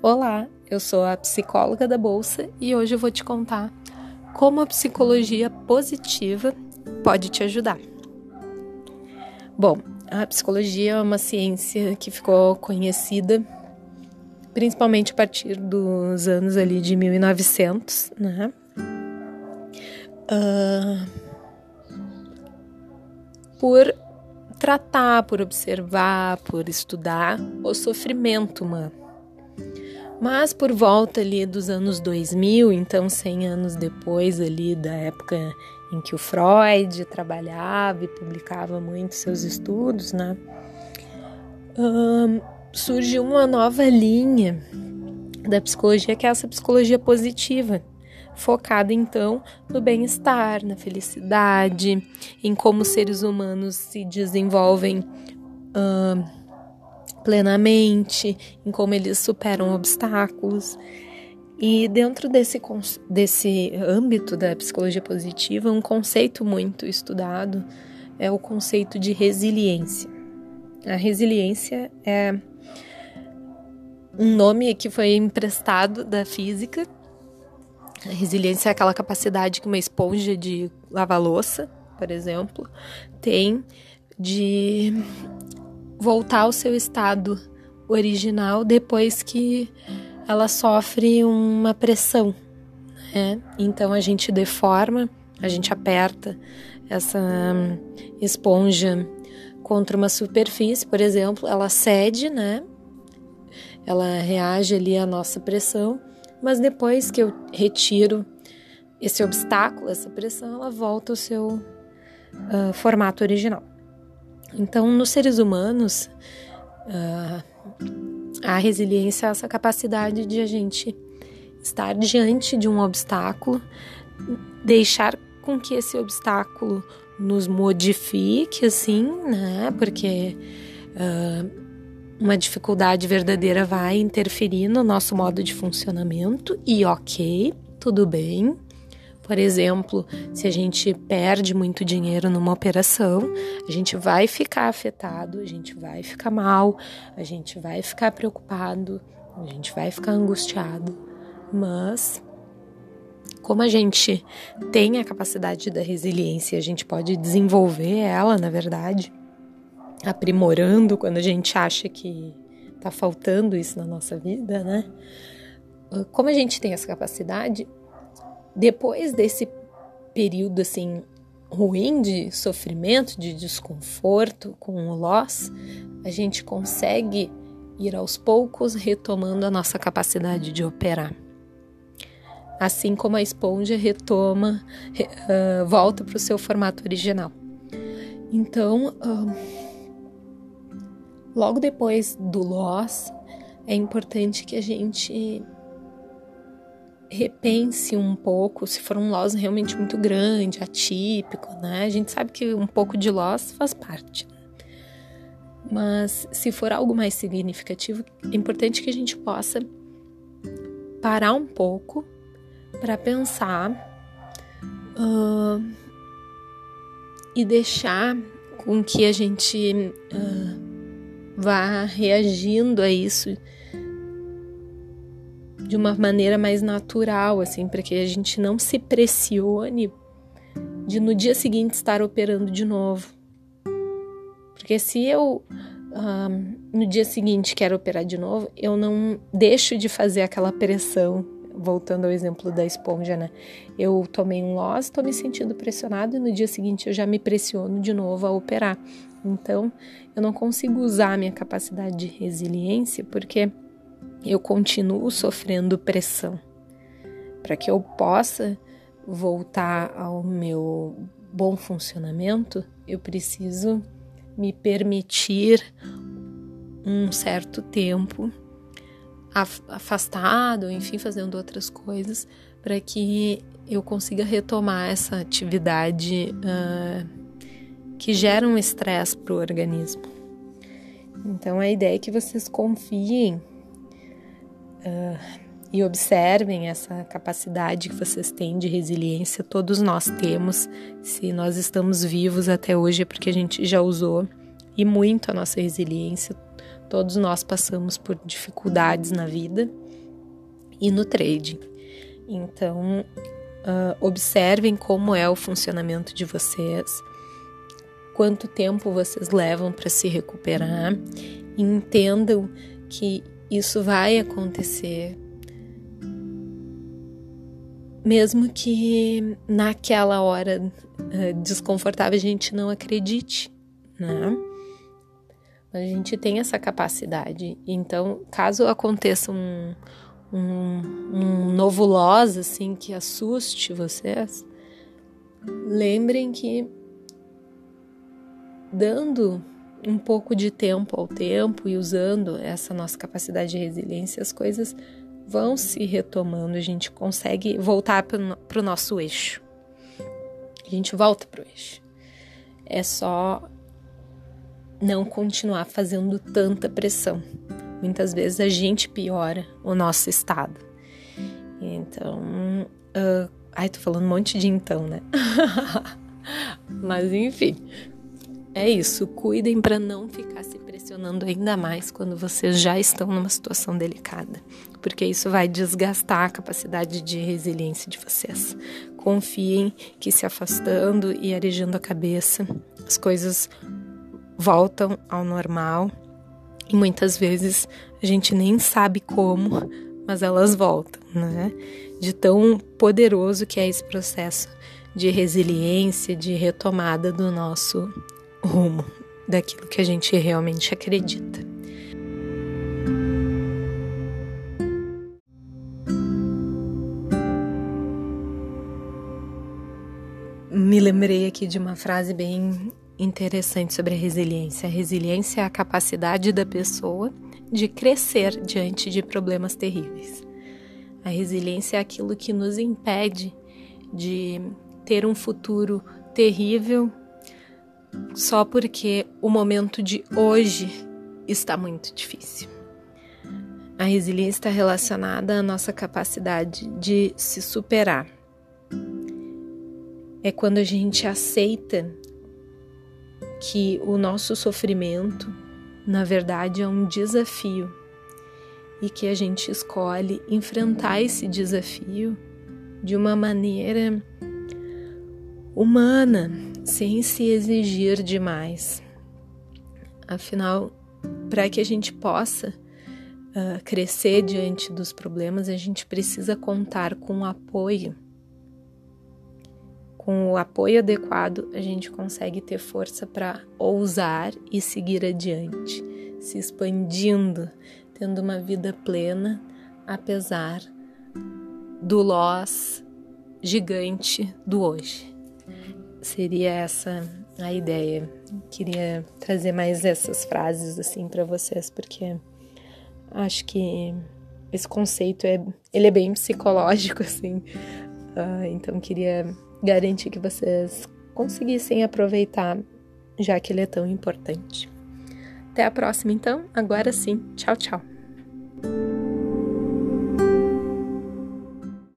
Olá, eu sou a psicóloga da Bolsa e hoje eu vou te contar como a psicologia positiva pode te ajudar. Bom, a psicologia é uma ciência que ficou conhecida principalmente a partir dos anos ali de 1900, né? Uh, por tratar, por observar, por estudar o sofrimento humano. Mas por volta ali dos anos 2000, então 100 anos depois ali da época em que o Freud trabalhava e publicava muito seus estudos, né? Um, surge uma nova linha da psicologia que é essa psicologia positiva, focada então no bem-estar, na felicidade, em como os seres humanos se desenvolvem uh, plenamente, em como eles superam obstáculos. E dentro desse, desse âmbito da psicologia positiva, um conceito muito estudado é o conceito de resiliência. A resiliência é um nome que foi emprestado da física. A resiliência é aquela capacidade que uma esponja de lavar louça, por exemplo, tem de voltar ao seu estado original depois que ela sofre uma pressão. Né? Então a gente deforma, a gente aperta essa hum, esponja contra uma superfície, por exemplo, ela cede, né? Ela reage ali à nossa pressão, mas depois que eu retiro esse obstáculo, essa pressão, ela volta ao seu uh, formato original. Então, nos seres humanos, uh, a resiliência é essa capacidade de a gente estar diante de um obstáculo, deixar com que esse obstáculo nos modifique, assim, né? Porque uh, uma dificuldade verdadeira vai interferir no nosso modo de funcionamento e ok, tudo bem. Por exemplo, se a gente perde muito dinheiro numa operação, a gente vai ficar afetado, a gente vai ficar mal, a gente vai ficar preocupado, a gente vai ficar angustiado, mas como a gente tem a capacidade da resiliência, a gente pode desenvolver ela, na verdade, aprimorando quando a gente acha que tá faltando isso na nossa vida, né? Como a gente tem essa capacidade, depois desse período assim ruim de sofrimento, de desconforto com o loss, a gente consegue ir aos poucos retomando a nossa capacidade de operar. Assim como a esponja retoma, uh, volta para o seu formato original. Então, uh, logo depois do loss, é importante que a gente repense um pouco se for um loss realmente muito grande, atípico, né? A gente sabe que um pouco de loss faz parte. Mas se for algo mais significativo, é importante que a gente possa parar um pouco para pensar uh, e deixar com que a gente uh, vá reagindo a isso de uma maneira mais natural, assim, para que a gente não se pressione de no dia seguinte estar operando de novo. Porque se eu um, no dia seguinte quero operar de novo, eu não deixo de fazer aquela pressão. Voltando ao exemplo da esponja, né? Eu tomei um loss, estou me sentindo pressionado e no dia seguinte eu já me pressiono de novo a operar. Então, eu não consigo usar a minha capacidade de resiliência porque eu continuo sofrendo pressão. Para que eu possa voltar ao meu bom funcionamento, eu preciso me permitir um certo tempo afastado, enfim, fazendo outras coisas, para que eu consiga retomar essa atividade uh, que gera um estresse para o organismo. Então a ideia é que vocês confiem uh, e observem essa capacidade que vocês têm de resiliência. Todos nós temos. Se nós estamos vivos até hoje é porque a gente já usou e muito a nossa resiliência. Todos nós passamos por dificuldades na vida e no trading. Então, uh, observem como é o funcionamento de vocês, quanto tempo vocês levam para se recuperar entendam que isso vai acontecer. Mesmo que naquela hora uh, desconfortável a gente não acredite, né? A gente tem essa capacidade. Então, caso aconteça um, um, um novo loss, assim, que assuste vocês, lembrem que dando um pouco de tempo ao tempo e usando essa nossa capacidade de resiliência, as coisas vão se retomando, a gente consegue voltar para o nosso eixo. A gente volta para o eixo. É só não continuar fazendo tanta pressão. Muitas vezes a gente piora o nosso estado. Então, uh, ai, tô falando um monte de então, né? Mas enfim, é isso. Cuidem para não ficar se pressionando ainda mais quando vocês já estão numa situação delicada, porque isso vai desgastar a capacidade de resiliência de vocês. Confiem que se afastando e arejando a cabeça, as coisas voltam ao normal e muitas vezes a gente nem sabe como, mas elas voltam, né? De tão poderoso que é esse processo de resiliência, de retomada do nosso rumo, daquilo que a gente realmente acredita. Me lembrei aqui de uma frase bem interessante sobre a resiliência. A resiliência é a capacidade da pessoa de crescer diante de problemas terríveis. A resiliência é aquilo que nos impede de ter um futuro terrível só porque o momento de hoje está muito difícil. A resiliência está relacionada à nossa capacidade de se superar. É quando a gente aceita que o nosso sofrimento, na verdade, é um desafio e que a gente escolhe enfrentar esse desafio de uma maneira humana, sem se exigir demais. Afinal, para que a gente possa uh, crescer diante dos problemas, a gente precisa contar com o apoio com o apoio adequado, a gente consegue ter força para ousar e seguir adiante, se expandindo, tendo uma vida plena, apesar do loss gigante do hoje. Seria essa a ideia. Queria trazer mais essas frases assim para vocês porque acho que esse conceito é ele é bem psicológico assim. Uh, então queria garantir que vocês conseguissem aproveitar, já que ele é tão importante. Até a próxima, então. Agora sim. Tchau, tchau.